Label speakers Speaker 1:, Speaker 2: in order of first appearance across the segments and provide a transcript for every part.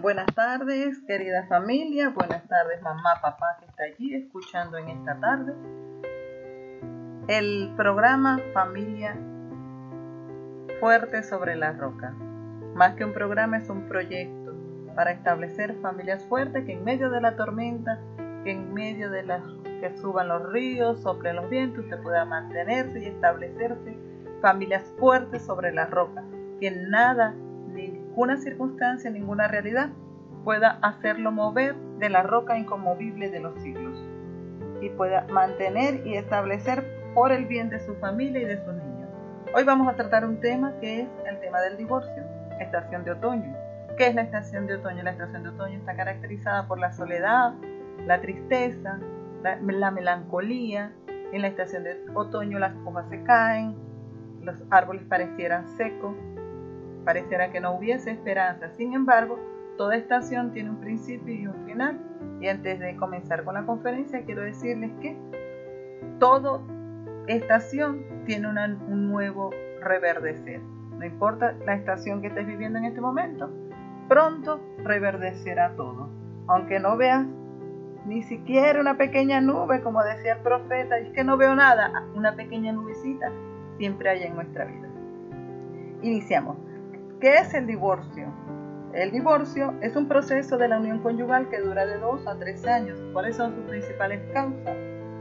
Speaker 1: Buenas tardes, querida familia. Buenas tardes, mamá, papá que está allí escuchando en esta tarde. El programa Familia Fuerte sobre la Roca. Más que un programa es un proyecto para establecer familias fuertes que en medio de la tormenta, que en medio de las que suban los ríos, soplen los vientos, se pueda mantenerse y establecerse familias fuertes sobre la roca, que nada ninguna circunstancia, ninguna realidad pueda hacerlo mover de la roca inconmovible de los siglos y pueda mantener y establecer por el bien de su familia y de sus niños. Hoy vamos a tratar un tema que es el tema del divorcio, estación de otoño. ¿Qué es la estación de otoño? La estación de otoño está caracterizada por la soledad, la tristeza, la, la melancolía. En la estación de otoño las hojas se caen, los árboles parecieran secos, pareciera que no hubiese esperanza. Sin embargo, toda estación tiene un principio y un final. Y antes de comenzar con la conferencia, quiero decirles que toda estación tiene un nuevo reverdecer. No importa la estación que estés viviendo en este momento, pronto reverdecerá todo. Aunque no veas ni siquiera una pequeña nube, como decía el profeta, es que no veo nada, una pequeña nubecita siempre hay en nuestra vida. Iniciamos. ¿Qué es el divorcio? El divorcio es un proceso de la unión conyugal que dura de dos a tres años. ¿Cuáles son sus principales causas?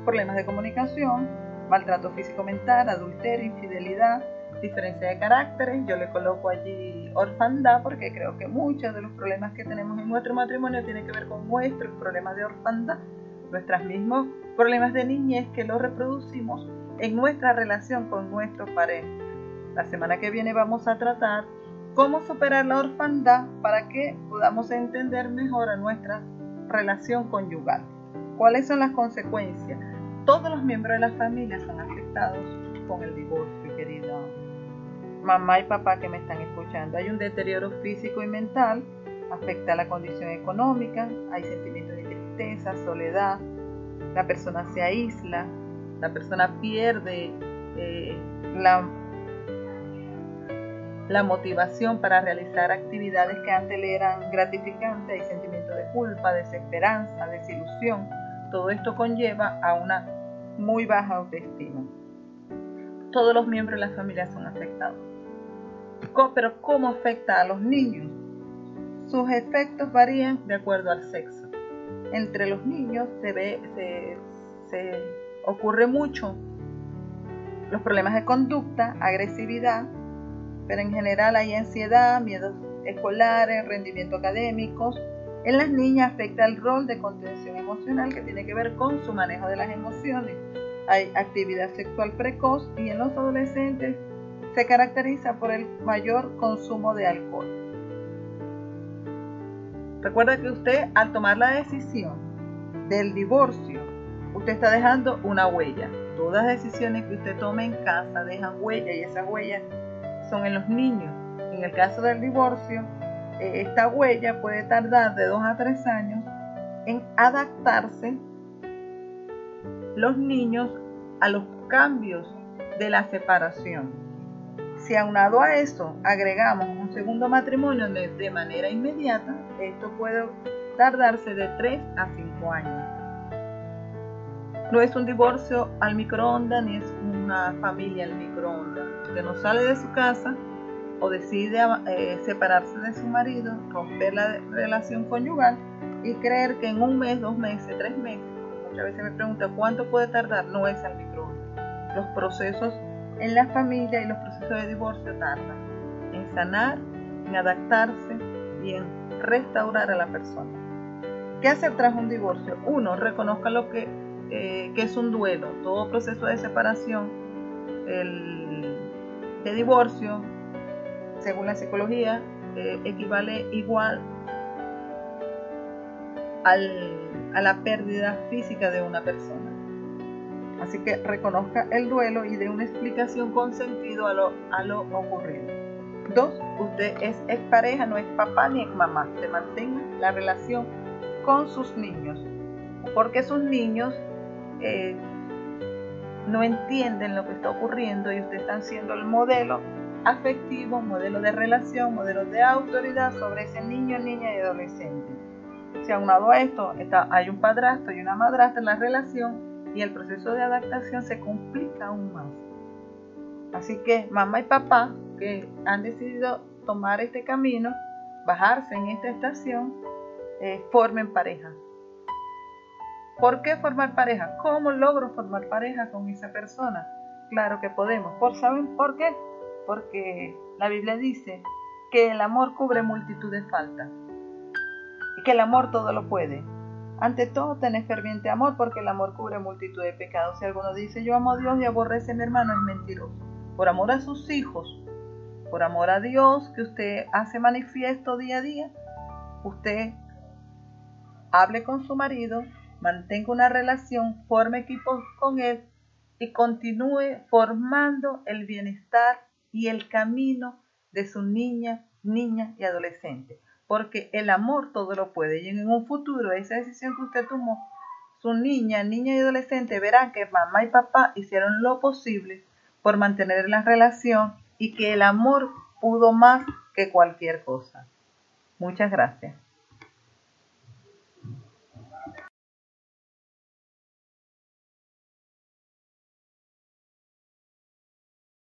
Speaker 1: Problemas de comunicación, maltrato físico-mental, adulterio, infidelidad, diferencia de caracteres. Yo le coloco allí orfandad porque creo que muchos de los problemas que tenemos en nuestro matrimonio tienen que ver con nuestros problemas de orfandad, nuestros mismos problemas de niñez que los reproducimos en nuestra relación con nuestro pareja. La semana que viene vamos a tratar cómo superar la orfandad para que podamos entender mejor a nuestra relación conyugal. ¿Cuáles son las consecuencias? Todos los miembros de la familia son afectados con el divorcio, querido mamá y papá que me están escuchando. Hay un deterioro físico y mental, afecta la condición económica, hay sentimientos de tristeza, soledad, la persona se aísla, la persona pierde eh, la la motivación para realizar actividades que antes le eran gratificantes, hay sentimiento de culpa, desesperanza, desilusión. Todo esto conlleva a una muy baja autoestima. Todos los miembros de la familia son afectados. Pero ¿cómo afecta a los niños? Sus efectos varían de acuerdo al sexo. Entre los niños se ve, se, se ocurre mucho los problemas de conducta, agresividad, pero en general hay ansiedad, miedos escolares, rendimiento académicos. En las niñas afecta el rol de contención emocional que tiene que ver con su manejo de las emociones. Hay actividad sexual precoz y en los adolescentes se caracteriza por el mayor consumo de alcohol. Recuerda que usted al tomar la decisión del divorcio, usted está dejando una huella. Todas las decisiones que usted tome en casa dejan huella y esa huella son en los niños. En el caso del divorcio, eh, esta huella puede tardar de 2 a 3 años en adaptarse los niños a los cambios de la separación. Si aunado a eso agregamos un segundo matrimonio de manera inmediata, esto puede tardarse de 3 a 5 años. No es un divorcio al microondas ni es una familia al microondas usted no sale de su casa o decide eh, separarse de su marido, romper la relación conyugal y creer que en un mes, dos meses, tres meses, muchas veces me pregunta cuánto puede tardar, no es al microondas. Los procesos en la familia y los procesos de divorcio tardan en sanar, en adaptarse y en restaurar a la persona. ¿Qué hacer tras un divorcio? Uno, reconozca lo que, eh, que es un duelo. Todo proceso de separación, el de divorcio, según la psicología, eh, equivale igual a la pérdida física de una persona. Así que reconozca el duelo y dé una explicación con sentido a lo, a lo ocurrido. Dos, usted es pareja, no es papá ni es mamá. Se mantenga la relación con sus niños. Porque sus niños eh, no entienden lo que está ocurriendo y usted está siendo el modelo afectivo, modelo de relación, modelo de autoridad sobre ese niño, niña y adolescente. Si aunado a esto está, hay un padrastro y una madrastra en la relación y el proceso de adaptación se complica aún más. Así que mamá y papá que han decidido tomar este camino, bajarse en esta estación, eh, formen pareja. ¿Por qué formar pareja? ¿Cómo logro formar pareja con esa persona? Claro que podemos. ¿Por, ¿Saben por qué? Porque la Biblia dice que el amor cubre multitud de faltas y que el amor todo lo puede. Ante todo, tenés ferviente amor porque el amor cubre multitud de pecados. Si alguno dice yo amo a Dios y aborrece a mi hermano, es mentiroso. Por amor a sus hijos, por amor a Dios que usted hace manifiesto día a día, usted hable con su marido, mantenga una relación, forme equipos con él y continúe formando el bienestar y el camino de su niña, niña y adolescente. Porque el amor todo lo puede y en un futuro esa decisión que usted tomó, su niña, niña y adolescente verán que mamá y papá hicieron lo posible por mantener la relación y que el amor pudo más que cualquier cosa. Muchas gracias.